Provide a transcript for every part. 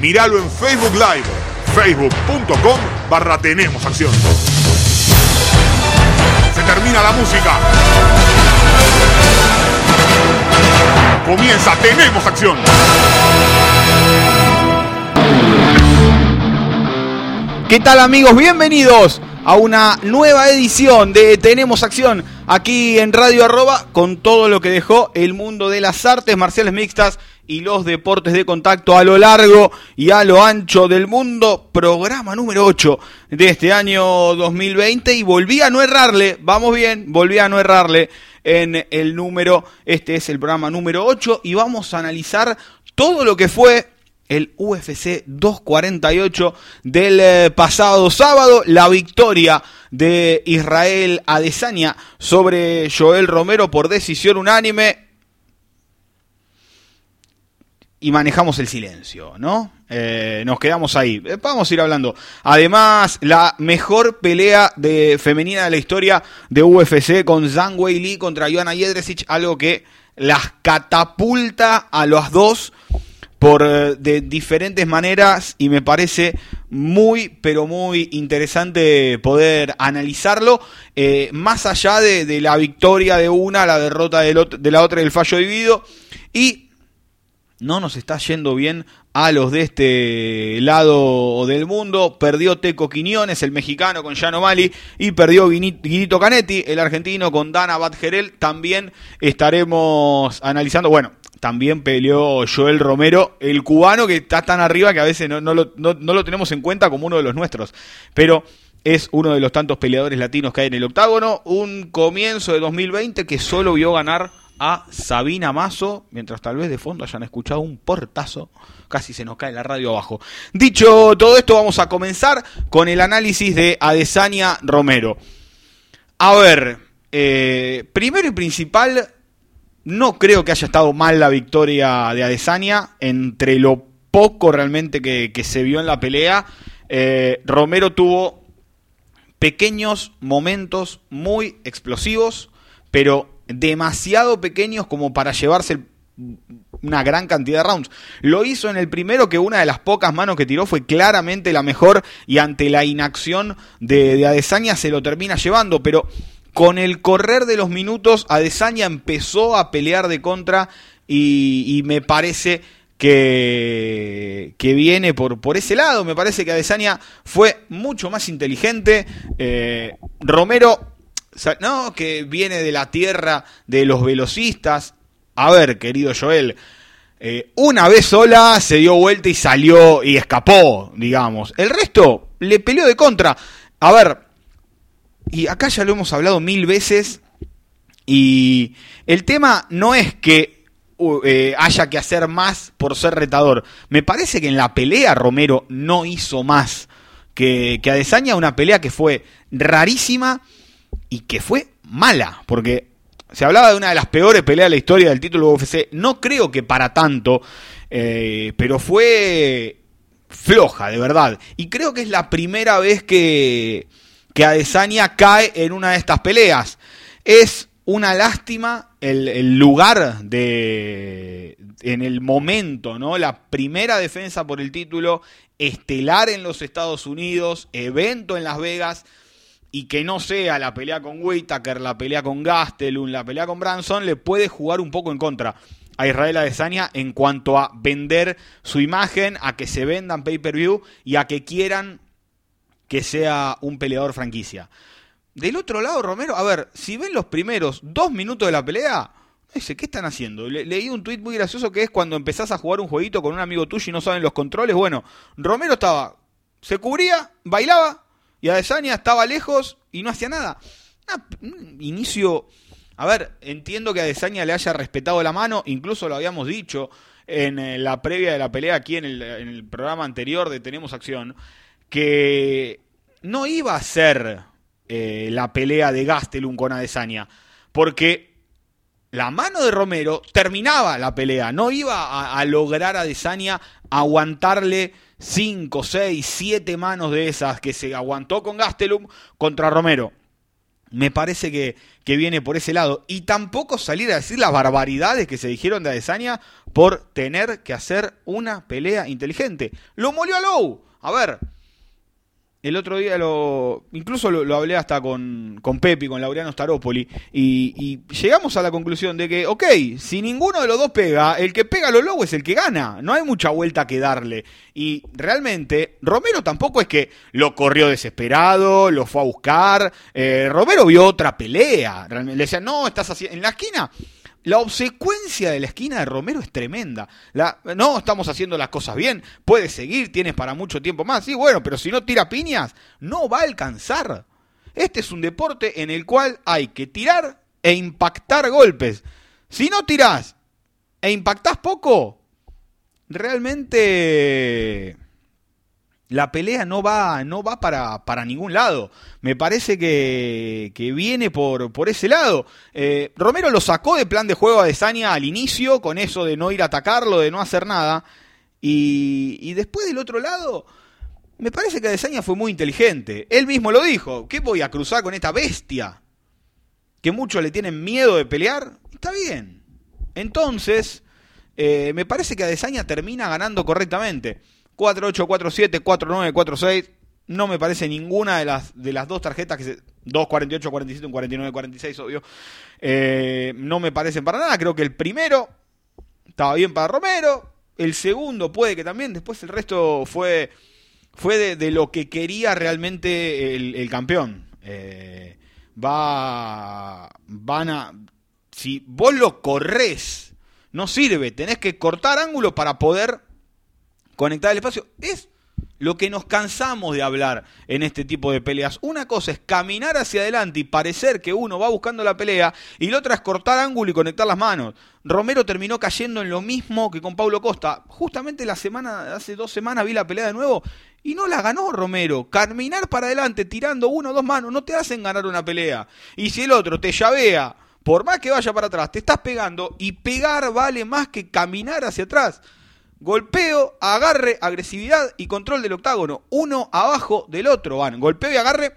Míralo en Facebook Live, facebook.com barra Tenemos Acción. Se termina la música. Comienza, tenemos acción. ¿Qué tal amigos? Bienvenidos a una nueva edición de Tenemos Acción aquí en Radio Arroba con todo lo que dejó el mundo de las artes marciales mixtas y los deportes de contacto a lo largo y a lo ancho del mundo. Programa número 8 de este año 2020 y volví a no errarle, vamos bien, volví a no errarle en el número, este es el programa número 8 y vamos a analizar todo lo que fue el UFC 248 del eh, pasado sábado, la victoria de Israel Adesanya sobre Joel Romero por decisión unánime y manejamos el silencio, ¿no? Eh, nos quedamos ahí. Eh, vamos a ir hablando. Además, la mejor pelea de femenina de la historia de UFC con Zhang Wei Li contra Joanna Jedrzejczyk, algo que las catapulta a los dos por eh, de diferentes maneras y me parece muy pero muy interesante poder analizarlo más allá de, la victoria de una la derrota de, de la otra el fallo dividido y no nos está yendo bien a los de este lado del mundo. Perdió Teco Quiñones, el mexicano, con Jano Mali. Y perdió Guinito Canetti, el argentino, con Dana Badgerel. También estaremos analizando. Bueno, también peleó Joel Romero, el cubano que está tan arriba que a veces no, lo, tenemos en cuenta como uno de los nuestros. Pero es uno de los tantos peleadores latinos que hay en el octágono. Un comienzo de 2020 que solo vio ganar a Sabina Mazo, mientras tal vez de fondo hayan escuchado un portazo, casi se nos cae la radio abajo. Dicho todo esto, vamos a comenzar con el análisis de Adesanya Romero. A ver, eh, primero y principal, no creo que haya estado mal la victoria de Adesanya. Entre lo poco realmente que, se vio en la pelea, eh, Romero tuvo pequeños momentos muy explosivos, pero demasiado pequeños como para llevarse una gran cantidad de rounds. Lo hizo en el primero que una de las pocas manos que tiró fue claramente la mejor y ante la inacción de, de Adesanya se lo termina llevando, pero con el correr de los minutos, Adesanya empezó a pelear de contra y, me parece que, que, viene por, por ese lado. Me parece que Adesanya fue mucho más inteligente. Eh, Romero, no, que viene de la tierra de los velocistas. A ver, querido Joel, eh, una vez sola se dio vuelta y salió y escapó, digamos. El resto le peleó de contra. A ver, y acá ya lo hemos hablado mil veces. Y el tema no es que eh, haya que hacer más por ser retador. Me parece que en la pelea Romero no hizo más que, que Adesanya, una pelea que fue rarísima y que fue mala. Porque se hablaba de una de las peores peleas de la historia del título UFC. No creo que para tanto, eh, pero fue floja, de verdad. Y creo que es la primera vez que que Adesanya cae en una de estas peleas. Es una lástima el, lugar de en el momento, ¿no? La primera defensa por el título estelar en los Estados Unidos, evento en Las Vegas y que no sea la pelea con Whitaker, la pelea con Gastelum, la pelea con Branson, le puede jugar un poco en contra a Israel Adesanya en cuanto a vender su imagen, a que se vendan pay-per-view y a que quieran que sea un peleador franquicia. Del otro lado, Romero, a ver, si ven los primeros dos minutos de la pelea, dice, ¿qué están haciendo? leí un tuit muy gracioso que es cuando empezás a jugar un jueguito con un amigo tuyo y no saben los controles. Bueno, Romero estaba, se cubría, bailaba, y Adesanya estaba lejos y no hacía nada. un inicio... A ver, entiendo que Adesanya le haya respetado la mano, incluso lo habíamos dicho en eh, la previa de la pelea aquí en el, programa anterior de Tenemos Acción que no iba a ser eh, la pelea de Gastelum con Adesanya, porque la mano de Romero terminaba la pelea, no iba a, lograr a Adesanya aguantarle 5, 6, 7 manos de esas que se aguantó con Gastelum contra Romero. Me parece que, que, viene por ese lado. Y tampoco salir a decir las barbaridades que se dijeron de Adesanya por tener que hacer una pelea inteligente. Lo molió a Low. A ver, el otro día lo. Incluso lo, hablé hasta con, con Pepi, con Laureano Staropoli. Y, llegamos a la conclusión de que, ok, si ninguno de los dos pega, el que pega a los lobos es el que gana. No hay mucha vuelta que darle. Y realmente, Romero tampoco es que lo corrió desesperado, lo fue a buscar. Eh, Romero vio otra pelea. le decía, no, estás haciendo. En la esquina la obsecuencia de la esquina de Romero es tremenda. La, no, estamos haciendo las cosas bien. Puedes seguir, tienes para mucho tiempo más. Sí, bueno, pero si no tira piñas, no va a alcanzar. Este es un deporte en el cual hay que tirar e impactar golpes. Si no tirás e impactás poco, realmente la pelea no va, no va para, para ningún lado. Me parece que, que viene por, por ese lado. Eh, Romero lo sacó de plan de juego a Desania al inicio, con eso de no ir a atacarlo, de no hacer nada. Y, y después del otro lado, me parece que Desania fue muy inteligente. Él mismo lo dijo. ¿Qué voy a cruzar con esta bestia? Que muchos le tienen miedo de pelear. Está bien. Entonces, eh, me parece que Adesanya termina ganando correctamente. 4847, 4946. No me parece ninguna de las, de las dos tarjetas que se. 248, 47, un 49, 46, obvio. Eh, no me parecen para nada. Creo que el primero estaba bien para Romero. El segundo puede que también. Después el resto fue, fue de, lo que quería realmente el, campeón. Eh, va. Van a. Si vos lo corres, no sirve. Tenés que cortar ángulo para poder conectar el espacio. Es lo que nos cansamos de hablar en este tipo de peleas. Una cosa es caminar hacia adelante y parecer que uno va buscando la pelea y la otra es cortar ángulo y conectar las manos. Romero terminó cayendo en lo mismo que con Paulo Costa. Justamente la semana, hace dos semanas vi la pelea de nuevo y no la ganó Romero. Caminar para adelante tirando uno o dos manos no te hacen ganar una pelea. Y si el otro te llavea, por más que vaya para atrás, te estás pegando y pegar vale más que caminar hacia atrás. Golpeo, agarre, agresividad y control del octágono. Uno abajo del otro van. Golpeo y agarre.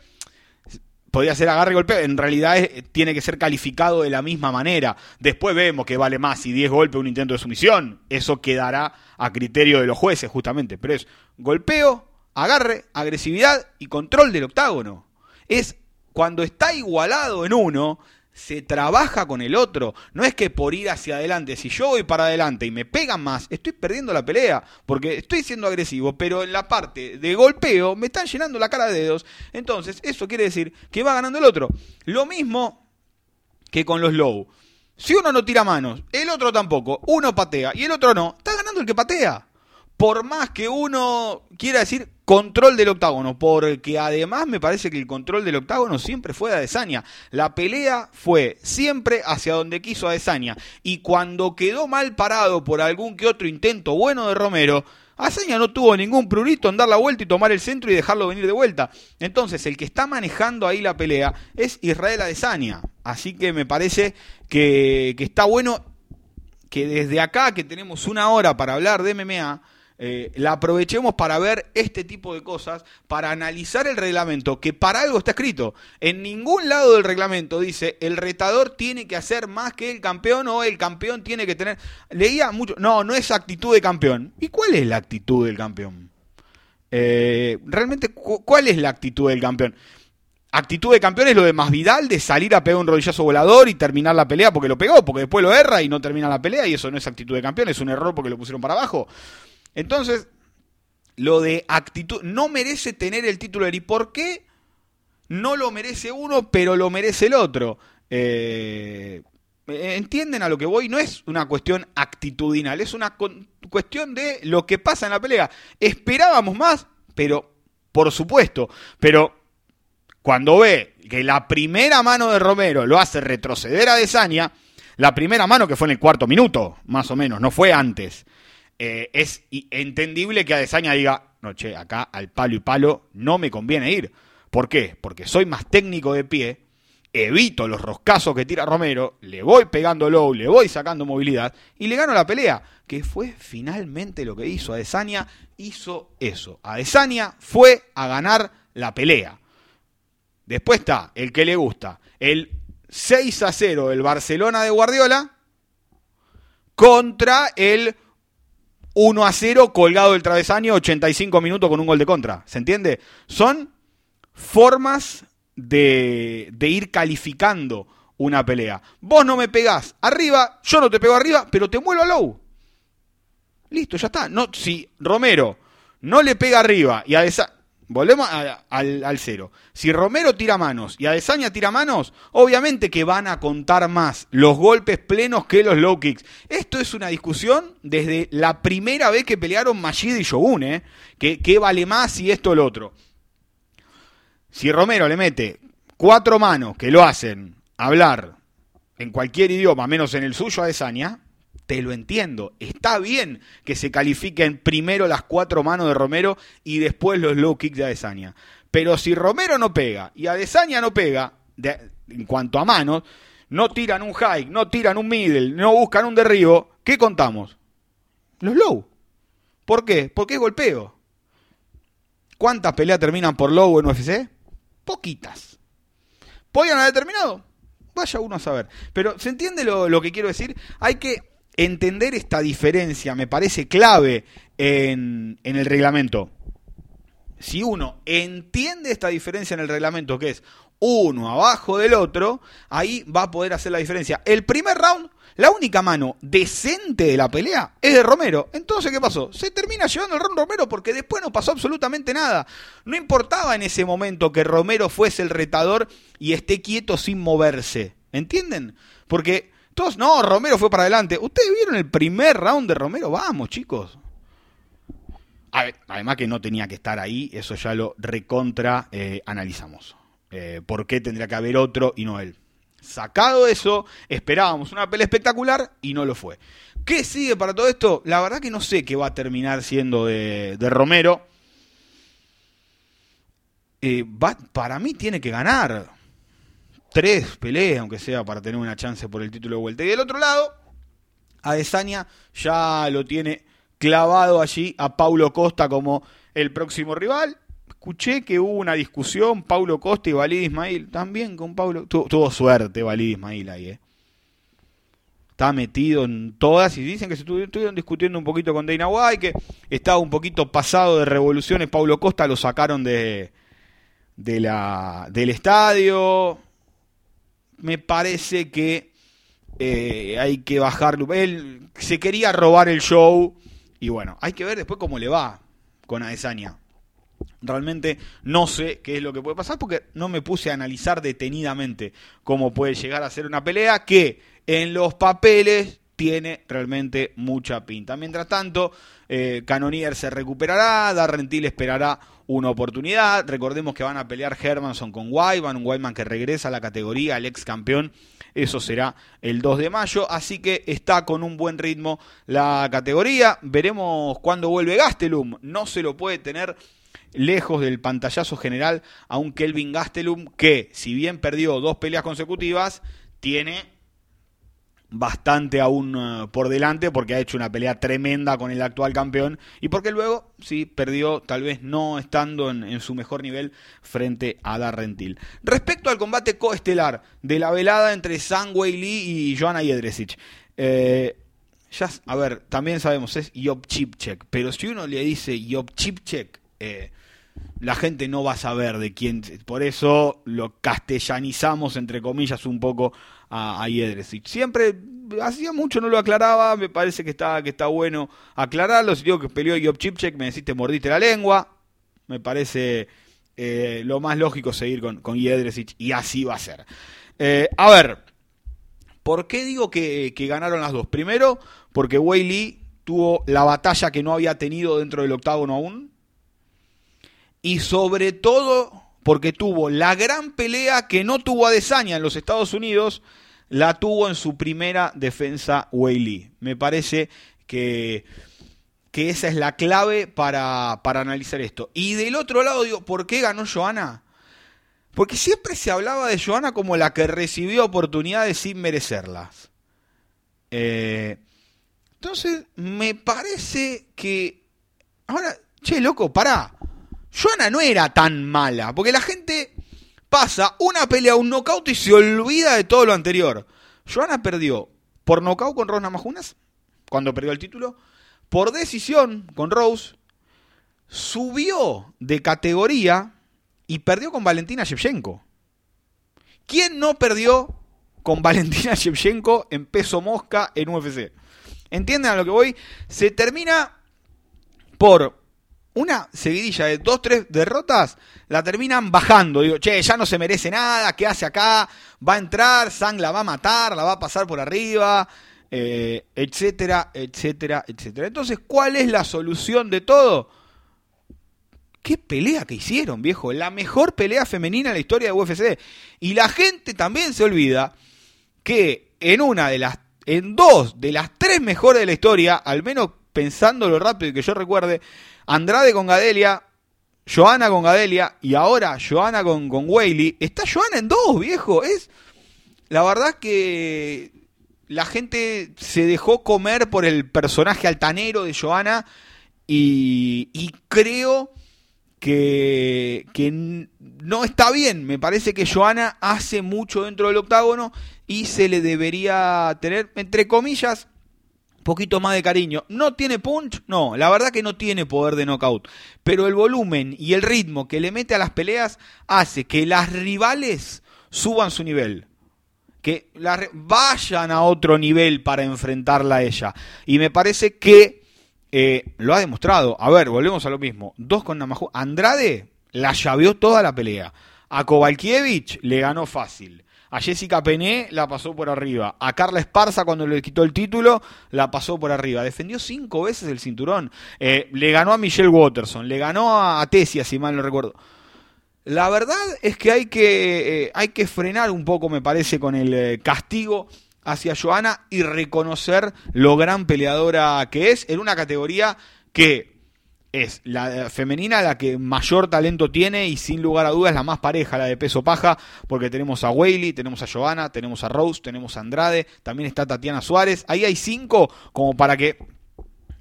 Podría ser agarre y golpeo. En realidad tiene que ser calificado de la misma manera. Después vemos que vale más si 10 golpes un intento de sumisión. Eso quedará a criterio de los jueces, justamente. Pero es golpeo, agarre, agresividad y control del octágono. Es cuando está igualado en uno, se trabaja con el otro. No es que por ir hacia adelante, si yo voy para adelante y me pegan más, estoy perdiendo la pelea, porque estoy siendo agresivo, pero en la parte de golpeo me están llenando la cara de dedos. Entonces, eso quiere decir que va ganando el otro. Lo mismo que con los low. Si uno no tira manos, el otro tampoco, uno patea y el otro no, está ganando el que patea por más que uno quiera decir control del octágono, porque además me parece que el control del octágono siempre fue de Adesanya. La pelea fue siempre hacia donde quiso Adesanya. Y cuando quedó mal parado por algún que otro intento bueno de Romero, Adesanya no tuvo ningún prurito en dar la vuelta y tomar el centro y dejarlo venir de vuelta. Entonces, el que está manejando ahí la pelea es Israel Adesanya. Así que me parece que, que está bueno que desde acá, que tenemos una hora para hablar de MMA, eh, la aprovechemos para ver este tipo de cosas, para analizar el reglamento, que para algo está escrito. En ningún lado del reglamento dice el retador tiene que hacer más que el campeón o el campeón tiene que tener... Leía mucho, no, no es actitud de campeón. ¿Y cuál es la actitud del campeón? Eh, realmente, ¿cuál es la actitud del campeón? Actitud de campeón es lo de Masvidal, de salir a pegar un rodillazo volador y terminar la pelea porque lo pegó, porque después lo erra y no termina la pelea y eso no es actitud de campeón, es un error porque lo pusieron para abajo. Entonces, lo de actitud, no merece tener el título ¿y por qué? No lo merece uno, pero lo merece el otro. Eh, ¿Entienden a lo que voy? No es una cuestión actitudinal, es una cuestión de lo que pasa en la pelea. Esperábamos más, pero por supuesto, pero cuando ve que la primera mano de Romero lo hace retroceder a Desania, la primera mano que fue en el cuarto minuto, más o menos, no fue antes. Eh, es entendible que Adesanya diga, no, che, acá al palo y palo no me conviene ir. ¿Por qué? Porque soy más técnico de pie, evito los roscazos que tira Romero, le voy pegando low, le voy sacando movilidad y le gano la pelea. Que fue finalmente lo que hizo Adesanya, hizo eso. Adesanya fue a ganar la pelea. Después está el que le gusta, el 6 a 0 del Barcelona de Guardiola, contra el 1 a 0 colgado del travesaño 85 minutos con un gol de contra. ¿Se entiende? Son formas de, de ir calificando una pelea. Vos no me pegás arriba, yo no te pego arriba, pero te muelo a low. Listo, ya está. No, si Romero no le pega arriba y a Volvemos al, cero. Si Romero tira manos y Adesanya tira manos, obviamente que van a contar más los golpes plenos que los low kicks. Esto es una discusión desde la primera vez que pelearon Majid y Shogun, ¿eh? ¿Qué, vale más y esto o lo otro? Si Romero le mete cuatro manos que lo hacen hablar en cualquier idioma, menos en el suyo Adesanya, te lo entiendo. Está bien que se califiquen primero las cuatro manos de Romero y después los low kicks de Adesanya. Pero si Romero no pega y Adesanya no pega, en cuanto a manos, no tiran un high, no tiran un middle, no buscan un derribo, ¿qué contamos? Los low. ¿Por qué? Porque es golpeo. ¿Cuántas peleas terminan por low en UFC? Poquitas. ¿Podían haber terminado? Vaya uno a saber. Pero ¿se entiende lo, lo que quiero decir? Hay que entender esta diferencia me parece clave en, el reglamento. Si uno entiende esta diferencia en el reglamento, que es uno abajo del otro, ahí va a poder hacer la diferencia. El primer round, la única mano decente de la pelea es de Romero. Entonces, ¿qué pasó? Se termina llevando el round Romero porque después no pasó absolutamente nada. No importaba en ese momento que Romero fuese el retador y esté quieto sin moverse. ¿Entienden? Porque todos, no, Romero fue para adelante. ¿Ustedes vieron el primer round de Romero? Vamos, chicos. Además que no tenía que estar ahí, eso ya lo recontra eh, analizamos. Eh, ¿Por qué tendría que haber otro y no él? Sacado eso, esperábamos una pelea espectacular y no lo fue. ¿Qué sigue para todo esto? La verdad que no sé qué va a terminar siendo de, Romero. Eh, para mí tiene que ganar tres peleas, aunque sea para tener una chance por el título de vuelta. Y del otro lado, Adesanya ya lo tiene clavado allí a Paulo Costa como el próximo rival. Escuché que hubo una discusión, Paulo Costa y Valid Ismail, también con Paulo. tuvo suerte Valid Ismail ahí, ¿eh? Está metido en todas y dicen que se estuvieron discutiendo un poquito con Dana White, que estaba un poquito pasado de revoluciones. Paulo Costa lo sacaron de, de del estadio me parece que eh, hay que bajarlo. Él se quería robar el show y bueno, hay que ver después cómo le va con Adesanya. Realmente no sé qué es lo que puede pasar porque no me puse a analizar detenidamente cómo puede llegar a ser una pelea que en los papeles tiene realmente mucha pinta. Mientras tanto, eh, Canonier se recuperará, Darrentil esperará una oportunidad. Recordemos que van a pelear Hermanson con Wyman, un Wyman que regresa a la categoría, el ex campeón. Eso será el 2 de mayo, así que está con un buen ritmo la categoría. Veremos cuándo vuelve Gastelum. No se lo puede tener lejos del pantallazo general a un Kelvin Gastelum que, si bien perdió dos peleas consecutivas, tiene bastante aún eh, por delante porque ha hecho una pelea tremenda con el actual campeón y porque luego sí perdió tal vez no estando en, su mejor nivel frente a Darrentil. Respecto al combate coestelar de la velada entre Wei Lee y Joanna Jedrzejczyk, eh, ya, a ver, también sabemos, es Job Chipchek, pero si uno le dice Job Chipchek, eh, la gente no va a saber de quién, por eso lo castellanizamos entre comillas un poco a, a Siempre, hacía mucho no lo aclaraba, me parece que está, que está bueno aclararlo. Si digo que peleó Job Chipchek, me decís te mordiste la lengua. Me parece eh, lo más lógico seguir con, con y así va a ser. Eh, a ver, ¿por qué digo que, que ganaron las dos? Primero, porque Wei tuvo la batalla que no había tenido dentro del octágono aún. Y sobre todo porque tuvo la gran pelea que no tuvo Adesanya en los Estados Unidos la tuvo en su primera defensa Wei Me parece que, que esa es la clave para, para analizar esto. Y del otro lado, digo, ¿por qué ganó Joana? Porque siempre se hablaba de Joana como la que recibió oportunidades sin merecerlas. Eh, entonces, me parece que. Ahora, che, loco, pará. Joana no era tan mala. Porque la gente pasa una pelea, un knockout y se olvida de todo lo anterior. Joana perdió por knockout con Rosna Majunas, cuando perdió el título, por decisión con Rose, subió de categoría y perdió con Valentina Shevchenko. ¿Quién no perdió con Valentina Shevchenko en peso mosca en UFC? ¿Entienden a lo que voy? Se termina por una seguidilla de dos, tres derrotas, la terminan bajando. Digo, che, ya no se merece nada, ¿qué hace acá? Va a entrar, Sang la va a matar, la va a pasar por arriba, eh, etcétera, etcétera, etcétera. Entonces, ¿cuál es la solución de todo? Qué pelea que hicieron, viejo. La mejor pelea femenina en la historia de UFC. Y la gente también se olvida que en una de las, en dos de las tres mejores de la historia, al menos pensando lo rápido que yo recuerde, Andrade con Gadelia, Joana con Gadelia y ahora Joana con, con. Está Joana en dos, viejo. Es. La verdad que la gente se dejó comer por el personaje altanero de Joana y, y creo que, no está bien. Me parece que Joana hace mucho dentro del octágono y se le debería tener, entre comillas, poquito más de cariño. ¿No tiene punch? No, la verdad que no tiene poder de knockout. Pero el volumen y el ritmo que le mete a las peleas hace que las rivales suban su nivel. Que vayan a otro nivel para enfrentarla a ella. Y me parece que eh, lo ha demostrado. A ver, volvemos a lo mismo. Dos con Namajunas. Andrade la llaveó toda la pelea. A Kovalkiewicz le ganó fácil. A Jessica Pené la pasó por arriba. A Carla Esparza, cuando le quitó el título, la pasó por arriba. Defendió cinco veces el cinturón. Eh, le ganó a Michelle Watterson. Le ganó a Tesia, si mal no recuerdo. La verdad es que hay que, eh, hay que frenar un poco, me parece, con el castigo hacia Joana y reconocer lo gran peleadora que es en una categoría que es la femenina la que mayor talento tiene y sin lugar a dudas la más pareja, la de peso paja, porque tenemos a Whaley, tenemos a Joana, tenemos a Rose, tenemos a Andrade, también está Tatiana Suárez. Ahí hay cinco como para que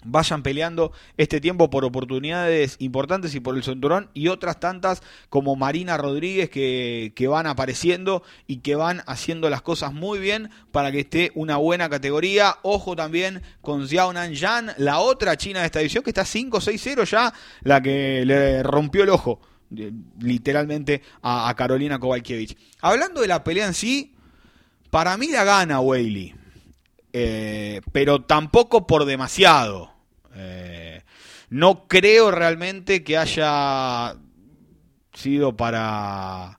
vayan peleando este tiempo por oportunidades importantes y por el cinturón y otras tantas como Marina Rodríguez que, que, van apareciendo y que van haciendo las cosas muy bien para que esté una buena categoría. Ojo también con Xiao Nanyan, la otra china de esta edición que está 5-6-0 ya, la que le rompió el ojo literalmente a, Carolina Kowalkiewicz. Hablando de la pelea en sí, para mí la gana Whaley. Eh, pero tampoco por demasiado. Eh, no creo realmente que haya sido para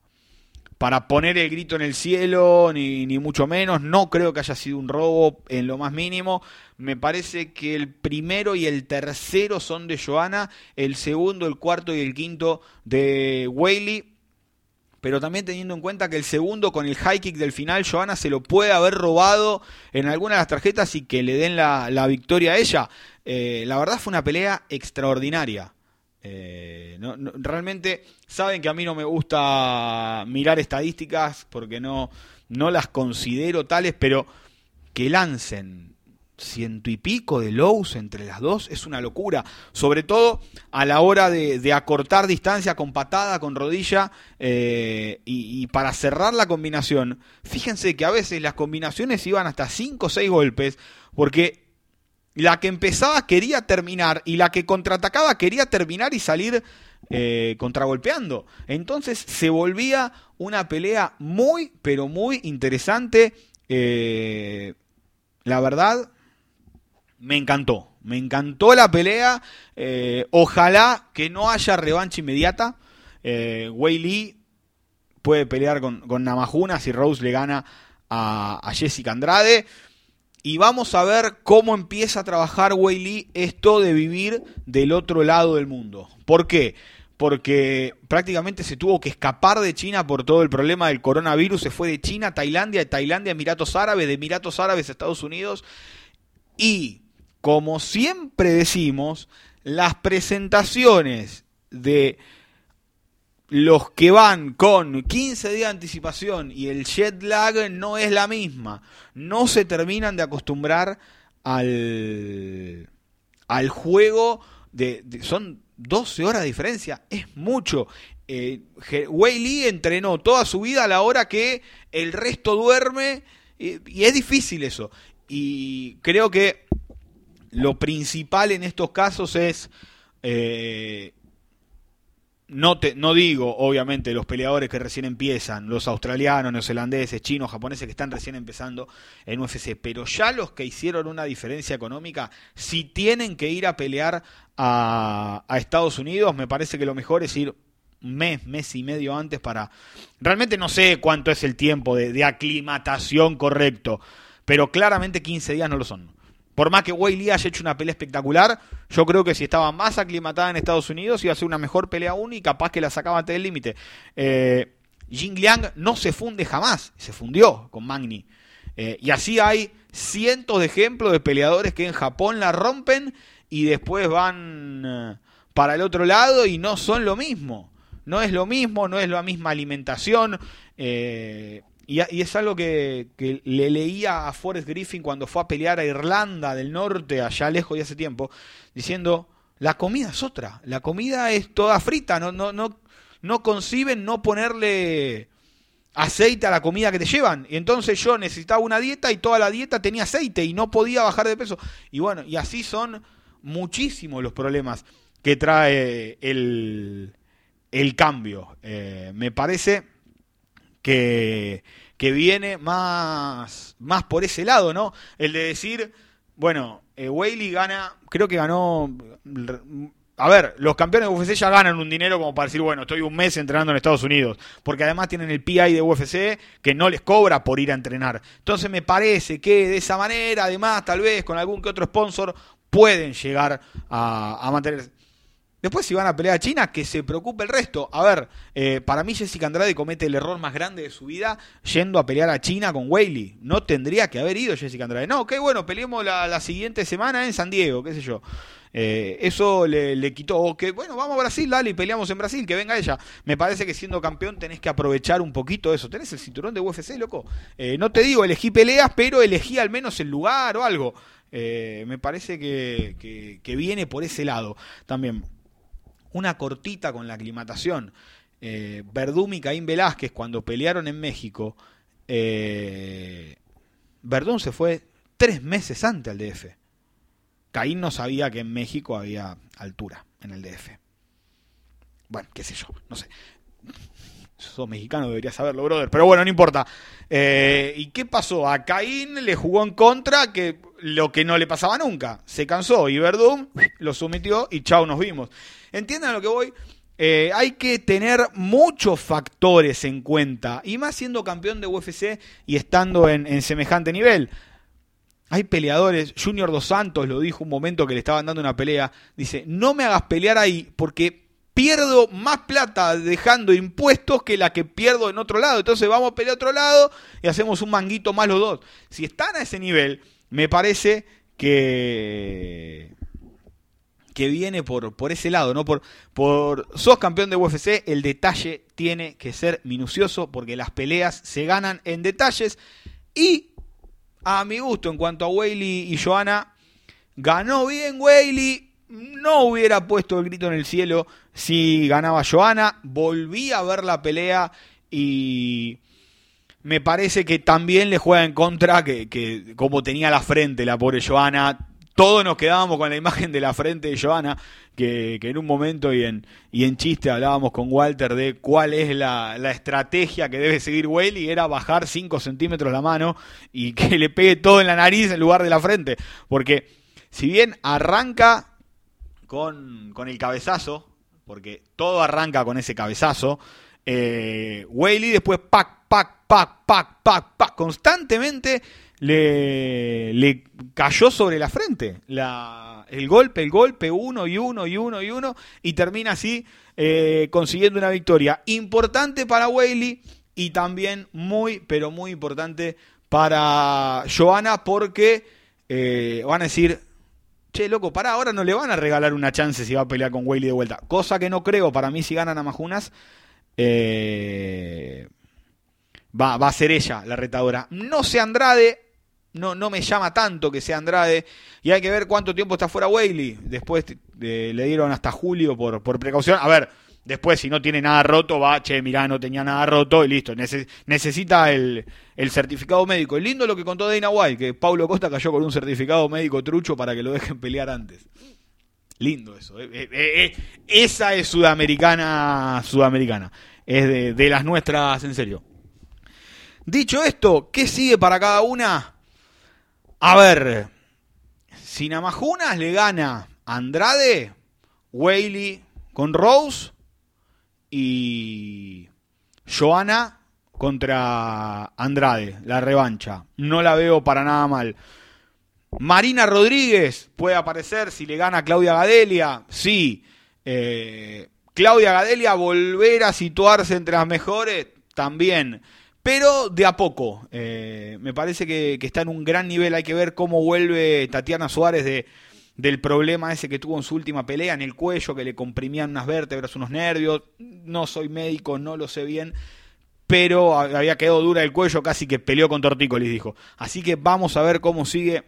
para poner el grito en el cielo, ni, mucho menos. No creo que haya sido un robo en lo más mínimo. Me parece que el primero y el tercero son de Joana, el segundo, el cuarto y el quinto de Whaley pero también teniendo en cuenta que el segundo con el high kick del final, Joana se lo puede haber robado en alguna de las tarjetas y que le den la, victoria a ella. Eh, la verdad fue una pelea extraordinaria. Eh, realmente saben que a mí no me gusta mirar estadísticas porque no, no las considero tales, pero que lancen ciento y pico de lows entre las dos es una locura. Sobre todo a la hora de, acortar distancia con patada, con rodilla eh, y, para cerrar la combinación. Fíjense que a veces las combinaciones iban hasta 5 o 6 golpes porque la que empezaba quería terminar y la que contraatacaba quería terminar y salir eh, contragolpeando. Entonces se volvía una pelea muy, pero muy interesante. Eh, la verdad, me encantó. Me encantó la pelea. Eh, ojalá que no haya revancha inmediata. Eh, Wei Lee puede pelear con, con Namajuna si Rose le gana a, Jessica Andrade. Y vamos a ver cómo empieza a trabajar Wei Lee esto de vivir del otro lado del mundo. ¿Por qué? Porque prácticamente se tuvo que escapar de China por todo el problema del coronavirus. Se fue de China a Tailandia, de Tailandia a Emiratos Árabes, de Emiratos Árabes a Estados Unidos. Y como siempre decimos, las presentaciones de los que van con 15 días de anticipación y el jet lag no es la misma. No se terminan de acostumbrar al, al juego. De, son 12 horas de diferencia, es mucho. Eh, Wei entrenó toda su vida a la hora que el resto duerme y es difícil eso. Y creo que lo principal en estos casos es eh, no, te, no digo, obviamente, los peleadores que recién empiezan, los australianos, neozelandeses, chinos, japoneses que están recién empezando en UFC, pero ya los que hicieron una diferencia económica, si tienen que ir a pelear a, Estados Unidos, me parece que lo mejor es ir mes, mes y medio antes para... Realmente no sé cuánto es el tiempo de, de aclimatación correcto, pero claramente 15 días no lo son. Por más que Wei haya hecho una pelea espectacular, yo creo que si estaba más aclimatada en Estados Unidos iba a ser una mejor pelea aún y capaz que la sacaba antes del límite. Eh, Jing Liang no se funde jamás, se fundió con Magni. Eh, y así hay cientos de ejemplos de peleadores que en Japón la rompen y después van eh, para el otro lado y no son lo mismo. No es lo mismo, no es la misma alimentación. Eh, y, es algo que, le leía a Forrest Griffin cuando fue a pelear a Irlanda del Norte, allá lejos de hace tiempo, diciendo, la comida es otra, la comida es toda frita, no, no, no, no conciben no ponerle aceite a la comida que te llevan. Y entonces yo necesitaba una dieta y toda la dieta tenía aceite y no podía bajar de peso. Y bueno, y así son muchísimos los problemas que trae el, el cambio. Eh, me parece que, que viene más, más por ese lado, ¿no? El de decir, bueno, eh, Whaley gana, creo que ganó... A ver, los campeones de UFC ya ganan un dinero como para decir, bueno, estoy un mes entrenando en Estados Unidos, porque además tienen el PI de UFC que no les cobra por ir a entrenar. Entonces me parece que de esa manera, además, tal vez con algún que otro sponsor, pueden llegar a, a mantener Después, si van a pelear a China, que se preocupe el resto. A ver, eh, para mí Jessica Andrade comete el error más grande de su vida yendo a pelear a China con Weili. No tendría que haber ido Jessica Andrade. No, qué bueno, peleemos la, siguiente semana en San Diego, qué sé yo. Eh, eso le, quitó. O que, bueno, vamos a Brasil, dale, y peleamos en Brasil, que venga ella. Me parece que siendo campeón tenés que aprovechar un poquito eso. Tenés el cinturón de UFC, loco. Eh, no te digo, elegí peleas, pero elegí al menos el lugar o algo. me parece que, que viene por ese lado también una cortita con la aclimatación. Eh, Verdún y Caín Velázquez, cuando pelearon en México, eh, Verdún se fue tres meses antes al DF. Caín no sabía que en México había altura en el DF. Bueno, qué sé yo, no sé. Sos mexicano, debería saberlo, brother. Pero bueno, no importa. Eh, ¿Y qué pasó? A Caín le jugó en contra que lo que no le pasaba nunca. Se cansó y Verdún lo sometió y chao, nos vimos. ¿Entiendan lo que voy? Eh, hay que tener muchos factores en cuenta, y más siendo campeón de UFC y estando en, semejante nivel. Hay peleadores, Junior Dos Santos lo dijo un momento que le estaban dando una pelea, dice, no me hagas pelear ahí porque pierdo más plata dejando impuestos que la que pierdo en otro lado. Entonces vamos a pelear a otro lado y hacemos un manguito más los dos. Si están a ese nivel, me parece que que viene por, por ese lado, ¿no? Por, por sos campeón de UFC, el detalle tiene que ser minucioso porque las peleas se ganan en detalles y a mi gusto en cuanto a Whaley y Johanna ganó bien Whaley, no hubiera puesto el grito en el cielo si ganaba Johanna, volví a ver la pelea y me parece que también le juega en contra que, que como tenía la frente la pobre Johanna todos nos quedábamos con la imagen de la frente de Joana, que, en un momento y en, y en chiste hablábamos con Walter de cuál es la, estrategia que debe seguir y era bajar 5 centímetros la mano y que le pegue todo en la nariz en lugar de la frente. Porque si bien arranca con, con el cabezazo, porque todo arranca con ese cabezazo, eh, después pac, pac, pac, pac, pac, pac, constantemente le, le cayó sobre la frente. La, el golpe, el golpe, uno y uno y uno y uno, y termina así eh, consiguiendo una victoria importante para Whaley y también muy, pero muy importante para Joana porque eh, van a decir, che, loco, para ahora no le van a regalar una chance si va a pelear con Whaley de vuelta. Cosa que no creo, para mí si ganan a Majunas, eh, va, va a ser ella la retadora. No sé Andrade, no, no me llama tanto que sea Andrade. Y hay que ver cuánto tiempo está fuera Whaley. Después le dieron hasta julio por, por precaución. A ver, Después, si no tiene nada roto, va, che, mirá, no tenía nada roto y listo. necesita el, certificado médico. Es lindo lo que contó Dana White, que Paulo Costa cayó con un certificado médico trucho para que lo dejen pelear antes. Lindo eso. Eh, eh, eh, esa es sudamericana, sudamericana. Es de, las nuestras, en serio. Dicho esto, ¿qué sigue para cada una? A ver, si Namajunas le gana Andrade, Whaley con Rose y Joana contra Andrade, la revancha. No la veo para nada mal. Marina Rodríguez puede aparecer si le gana Claudia Gadelia. Sí. Eh, Claudia Gadelia volver a situarse entre las mejores también. Pero de a poco. Eh, me parece que, está en un gran nivel. Hay que ver cómo vuelve Tatiana Suárez de, del problema ese que tuvo en su última pelea en el cuello, que le comprimían unas vértebras, unos nervios. No soy médico, no lo sé bien. Pero había quedado dura el cuello, casi que peleó con Tortícolis, dijo. Así que vamos a ver cómo sigue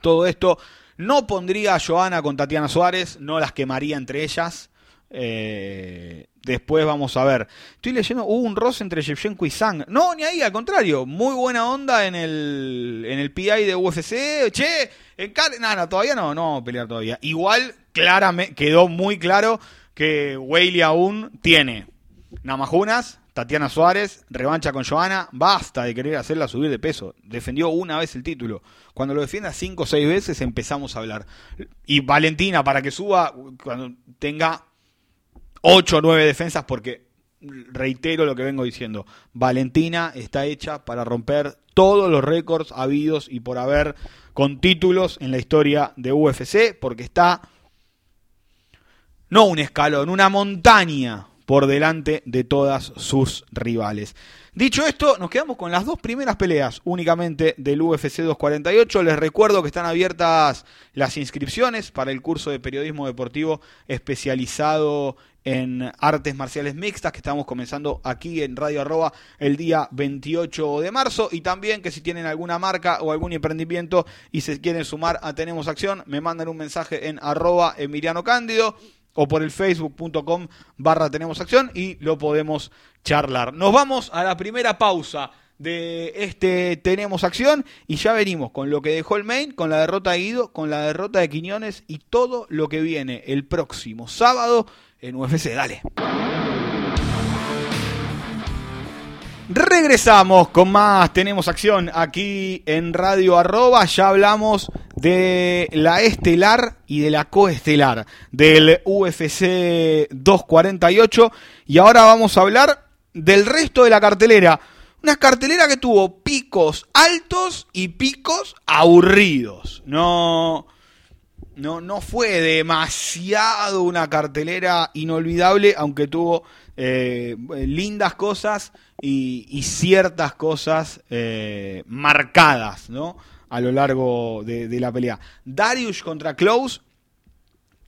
todo esto. No pondría a Joana con Tatiana Suárez, no las quemaría entre ellas. Eh, después vamos a ver. Estoy leyendo, hubo un roce entre Shevchenko y Sang. No, ni ahí, al contrario. Muy buena onda en el, en el PI de UFC. Che, en nada, todavía no, no pelear todavía. Igual, claramente, quedó muy claro que Whaley aún tiene Namajunas, Tatiana Suárez, revancha con Joana, basta de querer hacerla subir de peso. Defendió una vez el título. Cuando lo defienda cinco o seis veces empezamos a hablar. Y Valentina, para que suba, cuando tenga ocho o nueve defensas, porque reitero lo que vengo diciendo, Valentina está hecha para romper todos los récords habidos y por haber con títulos en la historia de UFC, porque está no un escalón, una montaña por delante de todas sus rivales. Dicho esto, nos quedamos con las dos primeras peleas únicamente del UFC 248. Les recuerdo que están abiertas las inscripciones para el curso de periodismo deportivo especializado en artes marciales mixtas que estamos comenzando aquí en Radio Arroba el día 28 de marzo y también que si tienen alguna marca o algún emprendimiento y se quieren sumar a Tenemos Acción, me mandan un mensaje en arroba Emiliano Cándido o por el facebook.com barra tenemos acción y lo podemos charlar. Nos vamos a la primera pausa de este Tenemos Acción y ya venimos con lo que dejó el main, con la derrota de Guido, con la derrota de Quiñones y todo lo que viene el próximo sábado en UFC. Dale. Regresamos con más, tenemos acción aquí en Radio Arroba, ya hablamos de la estelar y de la coestelar del UFC 248 y ahora vamos a hablar del resto de la cartelera. Una cartelera que tuvo picos altos y picos aburridos. No, no, no fue demasiado una cartelera inolvidable, aunque tuvo eh, lindas cosas y, ciertas cosas eh, marcadas, ¿no? A lo largo de, la pelea. Darius contra Close.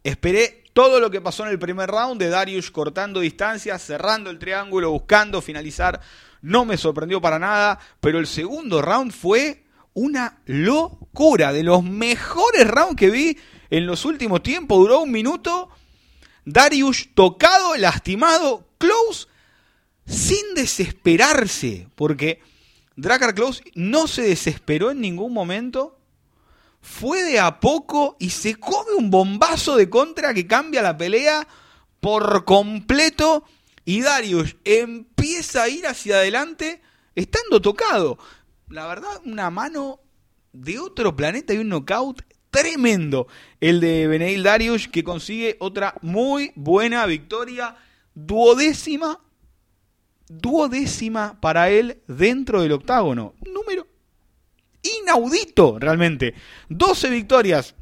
Esperé todo lo que pasó en el primer round de Darius cortando distancias, cerrando el triángulo, buscando finalizar. No me sorprendió para nada, pero el segundo round fue una locura. De los mejores rounds que vi en los últimos tiempos. Duró un minuto. Darius tocado, lastimado, Close sin desesperarse, porque Dracar Close no se desesperó en ningún momento, fue de a poco y se come un bombazo de contra que cambia la pelea por completo y Darius empieza a ir hacia adelante estando tocado. La verdad, una mano de otro planeta y un knockout tremendo. El de Beneil Darius que consigue otra muy buena victoria duodécima, duodécima para él dentro del octágono. Número inaudito realmente. 12 victorias.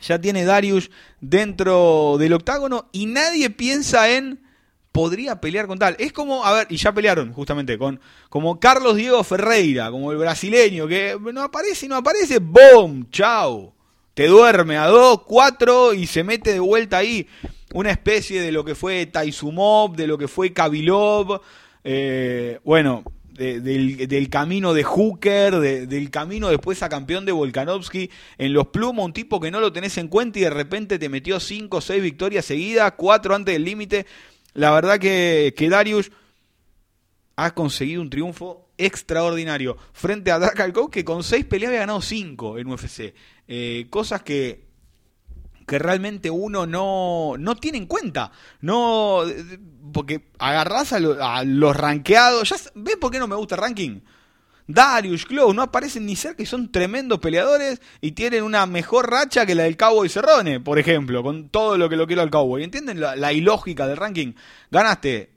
Ya tiene Darius dentro del octágono y nadie piensa en podría pelear con tal. Es como, a ver, y ya pelearon justamente con como Carlos Diego Ferreira, como el brasileño que no aparece no aparece, ¡boom! ¡Chao! Te duerme a 2, 4 y se mete de vuelta ahí una especie de lo que fue Taizumov, de lo que fue Kabilov, eh, bueno, del, camino de Hooker, del camino después a campeón de Volkanovski en los plumos, un tipo que no lo tenés en cuenta y de repente te metió 5 o 6 victorias seguidas, 4 antes del límite. La verdad que, que Darius ha conseguido un triunfo extraordinario frente a Dark Alcove que con seis peleas había ganado cinco en UFC. Eh, cosas que, que realmente uno no, no tiene en cuenta. No, porque agarrás a, los rankeados. Ya, ¿Ves por qué no me gusta el ranking? Darius, Clow, no aparecen ni cerca y son tremendos peleadores y tienen una mejor racha que la del Cowboy Cerrone, por ejemplo, con todo lo que lo quiero al Cowboy. ¿Entienden la ilógica del ranking? Ganaste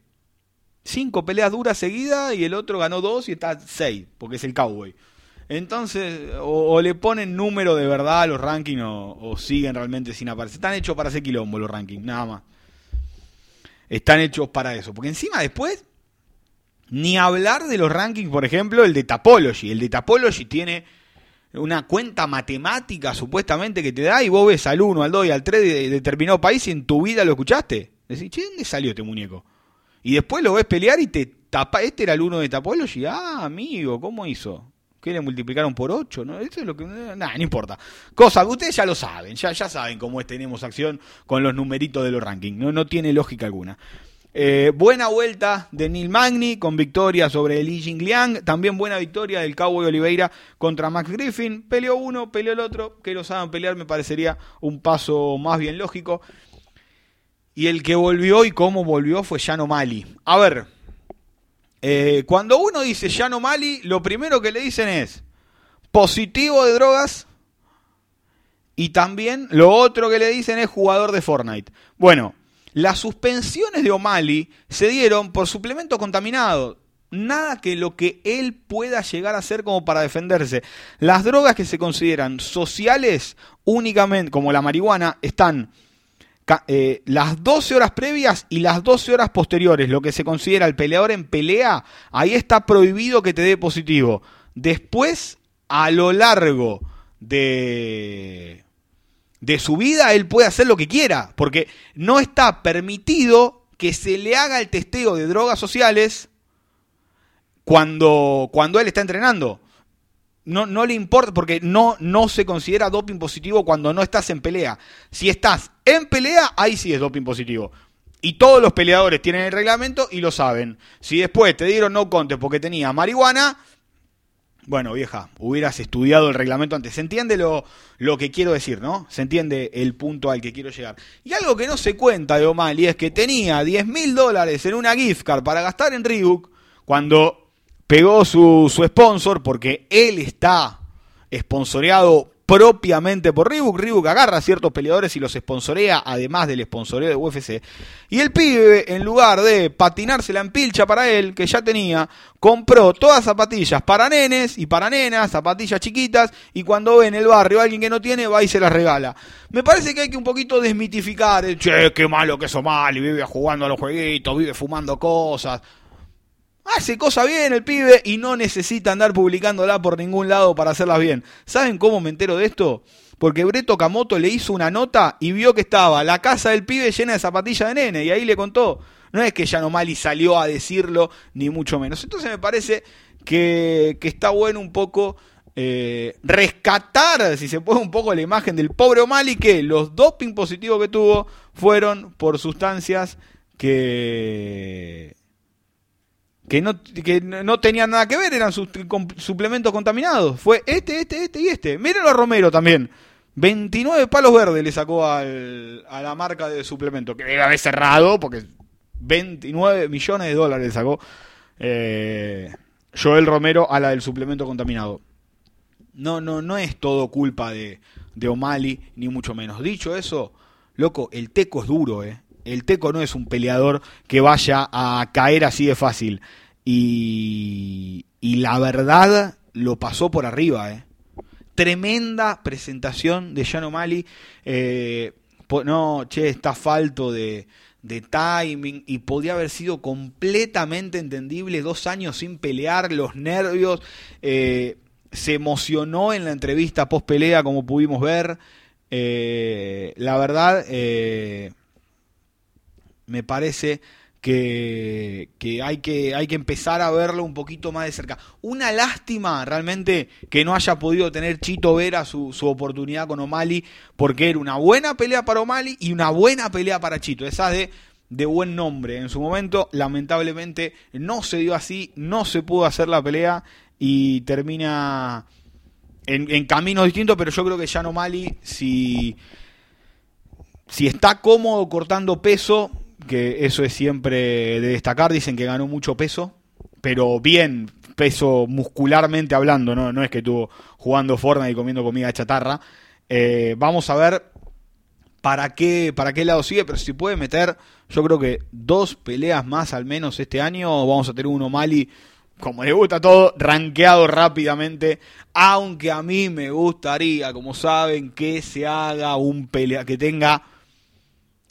cinco peleas duras seguidas y el otro ganó dos y está seis, porque es el cowboy. Entonces, o, le ponen número de verdad a los rankings o, siguen realmente sin aparecer. Están hechos para hacer quilombo los rankings, nada más. Están hechos para eso. Porque encima después, ni hablar de los rankings, por ejemplo, el de Tapology. El de Tapology tiene una cuenta matemática supuestamente que te da y vos ves al 1, al 2 y al 3 de determinado país y en tu vida lo escuchaste. Decís, che, ¿dónde salió este muñeco? Y después lo ves pelear y te tapa. Este era el uno de Tapology. Ah, amigo, ¿cómo hizo? ¿Qué le multiplicaron por 8? ¿no? Eso es lo que. Nah, no importa. Cosa que ustedes ya lo saben. Ya, ya saben cómo es, tenemos acción con los numeritos de los rankings. No, no tiene lógica alguna. Eh, buena vuelta de Neil Magni con victoria sobre Li Jingliang. También buena victoria del Cowboy Oliveira contra Max Griffin. Peleó uno, peleó el otro. Que lo saben pelear me parecería un paso más bien lógico. Y el que volvió y cómo volvió fue Llano Mali. A ver, eh, cuando uno dice Llano Mali, lo primero que le dicen es positivo de drogas. Y también lo otro que le dicen es jugador de Fortnite. Bueno, las suspensiones de O'Malley se dieron por suplemento contaminado. Nada que lo que él pueda llegar a hacer como para defenderse. Las drogas que se consideran sociales únicamente, como la marihuana, están eh, las 12 horas previas y las 12 horas posteriores, lo que se considera el peleador en pelea, ahí está prohibido que te dé positivo. Después, a lo largo de, de su vida, él puede hacer lo que quiera, porque no está permitido que se le haga el testeo de drogas sociales cuando, cuando él está entrenando no, no le importa porque no, no se considera doping positivo cuando no estás en pelea. Si estás en pelea, ahí sí es doping positivo. Y todos los peleadores tienen el reglamento y lo saben. Si después te dieron no contest porque tenía marihuana, bueno, vieja, hubieras estudiado el reglamento antes. Se entiende lo, lo que quiero decir, ¿no? Se entiende el punto al que quiero llegar. Y algo que no se cuenta de O'Malley es que tenía 10 mil dólares en una gift card para gastar en Reebok cuando pegó su, su sponsor porque él está sponsoreado propiamente por Reebok. Reebok agarra a ciertos peleadores y los sponsorea, además del sponsoreo de UFC. Y el pibe, en lugar de patinársela en pilcha para él, que ya tenía, compró todas zapatillas para nenes y para nenas, zapatillas chiquitas, y cuando ve en el barrio a alguien que no tiene, va y se las regala. Me parece que hay que un poquito desmitificar el, che, qué malo que eso mal, y vive jugando a los jueguitos, vive fumando cosas. Hace cosa bien el pibe y no necesita andar publicándola por ningún lado para hacerlas bien. ¿Saben cómo me entero de esto? Porque Breto Camoto le hizo una nota y vio que estaba la casa del pibe llena de zapatillas de nene y ahí le contó. No es que Yanomali salió a decirlo, ni mucho menos. Entonces me parece que, está bueno un poco eh, rescatar, si se puede, un poco la imagen del pobre O'Malley, que los doping positivos que tuvo fueron por sustancias que que no, que no tenían nada que ver, eran suplementos contaminados. Fue este, este, este y este. Mírenlo a Romero también. 29 palos verdes le sacó al, a la marca de suplemento, que debe haber cerrado, porque 29 millones de dólares le sacó eh, Joel Romero a la del suplemento contaminado. No, no, no es todo culpa de, de O'Malley, ni mucho menos. Dicho eso, loco, el teco es duro, eh el Teco no es un peleador que vaya a caer así de fácil. Y, y la verdad lo pasó por arriba. ¿eh? Tremenda presentación de Jan O'Malley. Eh, no, che, está falto de, de timing y podía haber sido completamente entendible. Dos años sin pelear, los nervios. Eh, se emocionó en la entrevista post pelea, como pudimos ver. Eh, la verdad, me parece que, hay que hay que empezar a verlo un poquito más de cerca. Una lástima realmente que no haya podido tener Chito Vera su, su oportunidad con O'Malley, porque era una buena pelea para O'Malley y una buena pelea para Chito. Esa de de buen nombre en su momento. Lamentablemente no se dio así, no se pudo hacer la pelea y termina en, en caminos distintos, pero yo creo que Jan Mali, si, si está cómodo cortando peso, que eso es siempre de destacar, dicen que ganó mucho peso, pero bien, peso muscularmente hablando, no, no es que estuvo jugando Fortnite y comiendo comida chatarra. Eh, vamos a ver para qué, para qué lado sigue, pero si puede meter, yo creo que dos peleas más al menos este año, vamos a tener uno Mali, como le gusta todo, rankeado rápidamente, aunque a mí me gustaría, como saben, que se haga un pelea, que tenga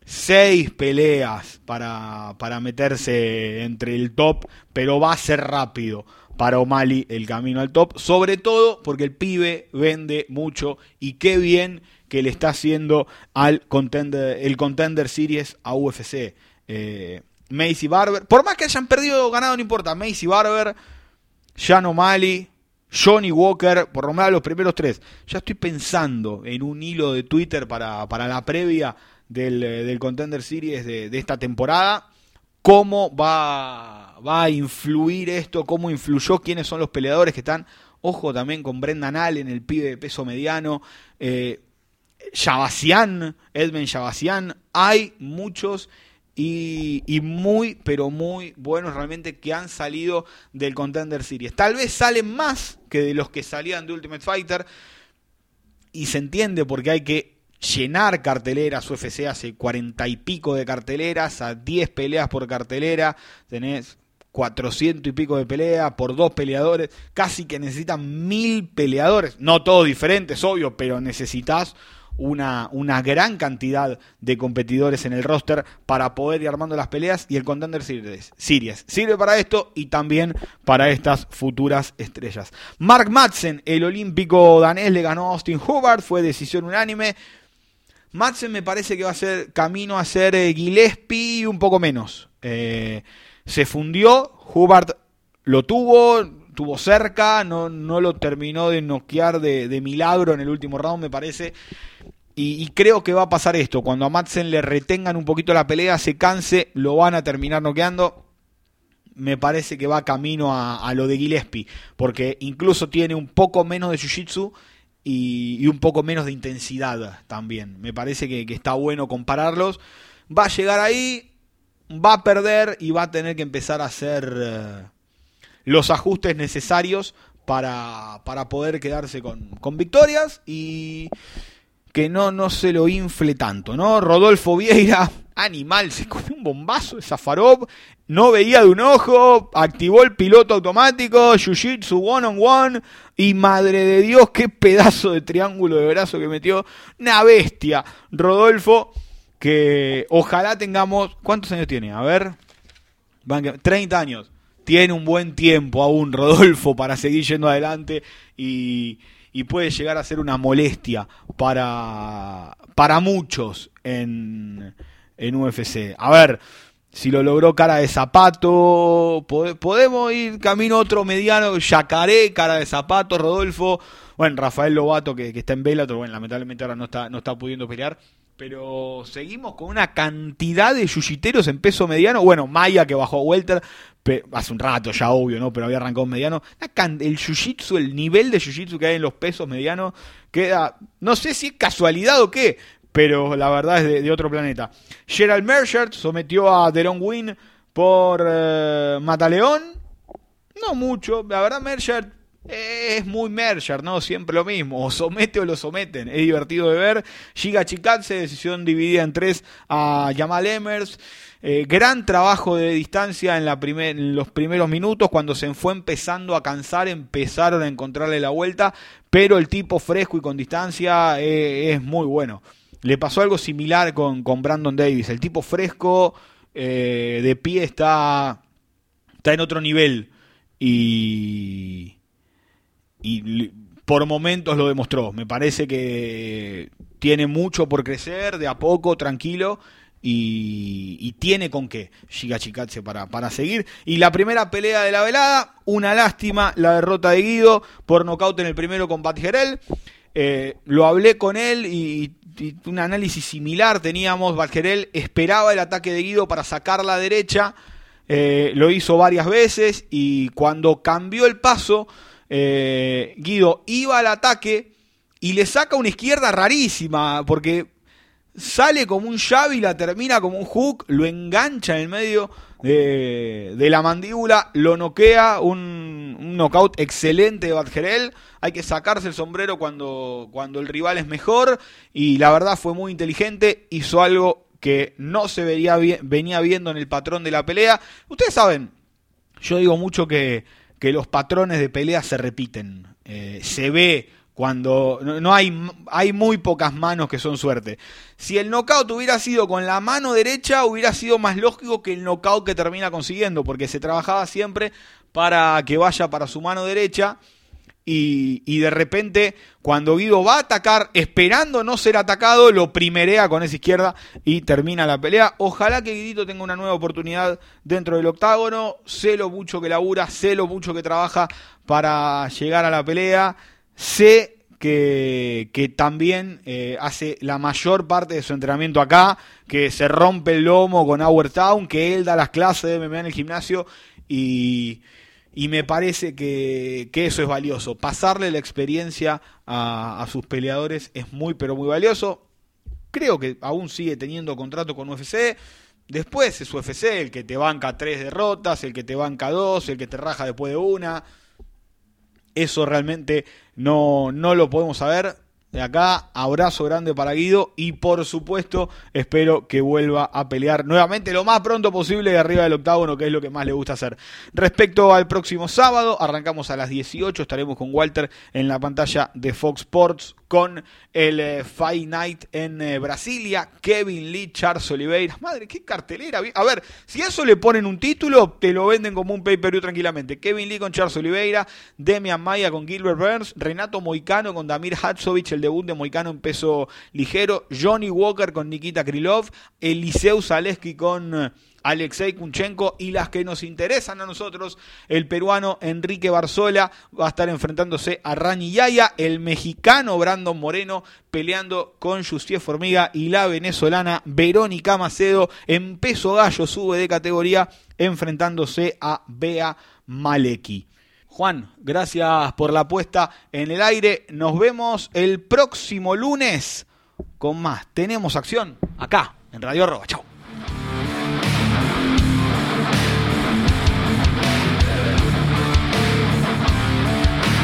seis peleas para, para meterse entre el top, pero va a ser rápido para O'Malley el camino al top, sobre todo porque el pibe vende mucho y qué bien que le está haciendo al contender, el Contender Series a UFC. Eh, Macy Barber, por más que hayan perdido o ganado, no importa. Macy Barber, Jan O'Malley, Johnny Walker, por lo menos los primeros tres. Ya estoy pensando en un hilo de Twitter para, para la previa del, eh, del Contender Series de, de esta temporada. ¿Cómo va va a influir esto, cómo influyó, quiénes son los peleadores que están. Ojo también con Brendan Allen, el pibe de peso mediano. Eh, Edmund Shabasian. Hay muchos y, muy, pero muy buenos realmente que han salido del Contender Series. Tal vez salen más que de los que salían de Ultimate Fighter. Y se entiende porque hay que llenar carteleras. UFC hace cuarenta y pico de carteleras, a 10 peleas por cartelera. Tenés 400 y pico de pelea por dos peleadores, casi que necesitan mil peleadores, no todos diferentes, obvio, pero necesitas una, una gran cantidad de competidores en el roster para poder ir armando las peleas y el Contender Series, sirve para esto y también para estas futuras estrellas. Mark Madsen, el olímpico danés, le ganó a Austin Hubbard, fue decisión unánime. Madsen me parece que va a ser camino a ser eh, Gillespie un poco menos. Eh, se fundió, Hubbard lo tuvo, tuvo cerca, no, no lo terminó de noquear de, milagro en el último round, me parece. Y, creo que va a pasar esto, cuando a Madsen le retengan un poquito la pelea, se canse, lo van a terminar noqueando. Me parece que va camino a, lo de Gillespie, porque incluso tiene un poco menos de Jiu-Jitsu y, un poco menos de intensidad también. Me parece que está bueno compararlos. Va a llegar ahí, va a perder y va a tener que empezar a hacer eh, los ajustes necesarios para, para poder quedarse con, con, victorias y que no, no se lo infle tanto, ¿no? Rodolfo Vieira, animal, se comió un bombazo de Zafarov, no veía de un ojo, activó el piloto automático, Jiu-Jitsu one on one, y madre de Dios, qué pedazo de triángulo de brazo que metió, una bestia, Rodolfo que ojalá tengamos... ¿Cuántos años tiene? A ver. 30 años. Tiene un buen tiempo aún Rodolfo para seguir yendo adelante y, puede llegar a ser una molestia para, para muchos en, en UFC. A ver, si lo logró cara de zapato, podemos ir camino otro mediano, Yacaré, cara de zapato, Rodolfo, bueno, Rafael Lobato que, está en Bellator, bueno, lamentablemente ahora no está, no está pudiendo pelear, pero seguimos con una cantidad de yuyiteros en peso mediano. Bueno, Maya que bajó a Welter hace un rato ya, obvio, ¿no? Pero había arrancado en mediano. El jiu el nivel de jiu que hay en los pesos medianos, queda. No sé si es casualidad o qué, pero la verdad es de, otro planeta. Gerald Merchant sometió a Deron Wynn por eh, Mataleón. No mucho, la verdad Merchant es muy Merger, ¿no? Siempre lo mismo. O somete o lo someten. Es divertido de ver. Giga Chikatse, decisión dividida en tres a Jamal Emers. Eh, gran trabajo de distancia en, la los primeros minutos. Cuando se fue empezando a cansar, empezaron a encontrarle la vuelta. Pero el tipo fresco y con distancia eh, es muy bueno. Le pasó algo similar con, con Brandon Davis. El tipo fresco eh, de pie está, está en otro nivel. Y y por momentos lo demostró. Me parece que tiene mucho por crecer, de a poco, tranquilo. Y, tiene con qué Giga para, para seguir. Y la primera pelea de la velada, una lástima, la derrota de Guido por nocaut en el primero con Pat Eh, lo hablé con él y, un análisis similar teníamos. Valgerel esperaba el ataque de Guido para sacar la derecha. Eh, lo hizo varias veces y cuando cambió el paso, eh, Guido iba al ataque y le saca una izquierda rarísima porque sale como un llave y la termina como un hook, lo engancha en el medio de, la mandíbula, lo noquea, un, knockout excelente de Badgerel. Hay que sacarse el sombrero cuando, cuando el rival es mejor y la verdad fue muy inteligente, hizo algo que no se veía venía viendo en el patrón de la pelea. Ustedes saben, yo digo mucho que, que los patrones de pelea se repiten. Eh, se ve cuando no, hay, hay muy pocas manos que son suerte. Si el knockout hubiera sido con la mano derecha, hubiera sido más lógico que el knockout que termina consiguiendo, porque se trabajaba siempre para que vaya para su mano derecha. Y, de repente, cuando Guido va a atacar, esperando no ser atacado, lo primerea con esa izquierda y termina la pelea. Ojalá que Guidito tenga una nueva oportunidad dentro del octágono. Sé lo mucho que labura, sé lo mucho que trabaja para llegar a la pelea Sé que, que también eh, hace la mayor parte de su entrenamiento acá, que se rompe el lomo con Our Town, que él da las clases de MMA en el gimnasio y, y me parece que, que, eso es valioso. Pasarle la experiencia a, sus peleadores es muy, pero muy valioso. Creo que aún sigue teniendo contrato con UFC. Después es UFC el que te banca tres derrotas, el que te banca dos, el que te raja después de una. Eso realmente no, no lo podemos saber. De acá, abrazo grande para Guido y por supuesto espero que vuelva a pelear nuevamente lo más pronto posible de arriba del octágono, que es lo que más le gusta hacer. Respecto al próximo sábado, arrancamos a las 18, estaremos con Walter en la pantalla de Fox Sports con el eh, Fight Night en eh, Brasilia, Kevin Lee, Charles Oliveira. Madre, qué cartelera. A ver, si eso le ponen un título, te lo venden como un pay-per-view tranquilamente. Kevin Lee con Charles Oliveira, Demian Maya con Gilbert Burns, Renato Moicano con Damir Hatsovich, el debut de Moicano en peso ligero, Johnny Walker con Nikita Krylov, Eliseu Zaleski con eh, Alexei Kunchenko y las que nos interesan a nosotros, el peruano Enrique Barzola va a estar enfrentándose a Rani Yaya, el mexicano Brandon Moreno peleando con Justier Formiga y la venezolana Verónica Macedo en peso gallo sube de categoría enfrentándose a Bea Maleki. Juan, gracias por la puesta en el aire. Nos vemos el próximo lunes con más. Tenemos acción acá en Radio Roba. Chao.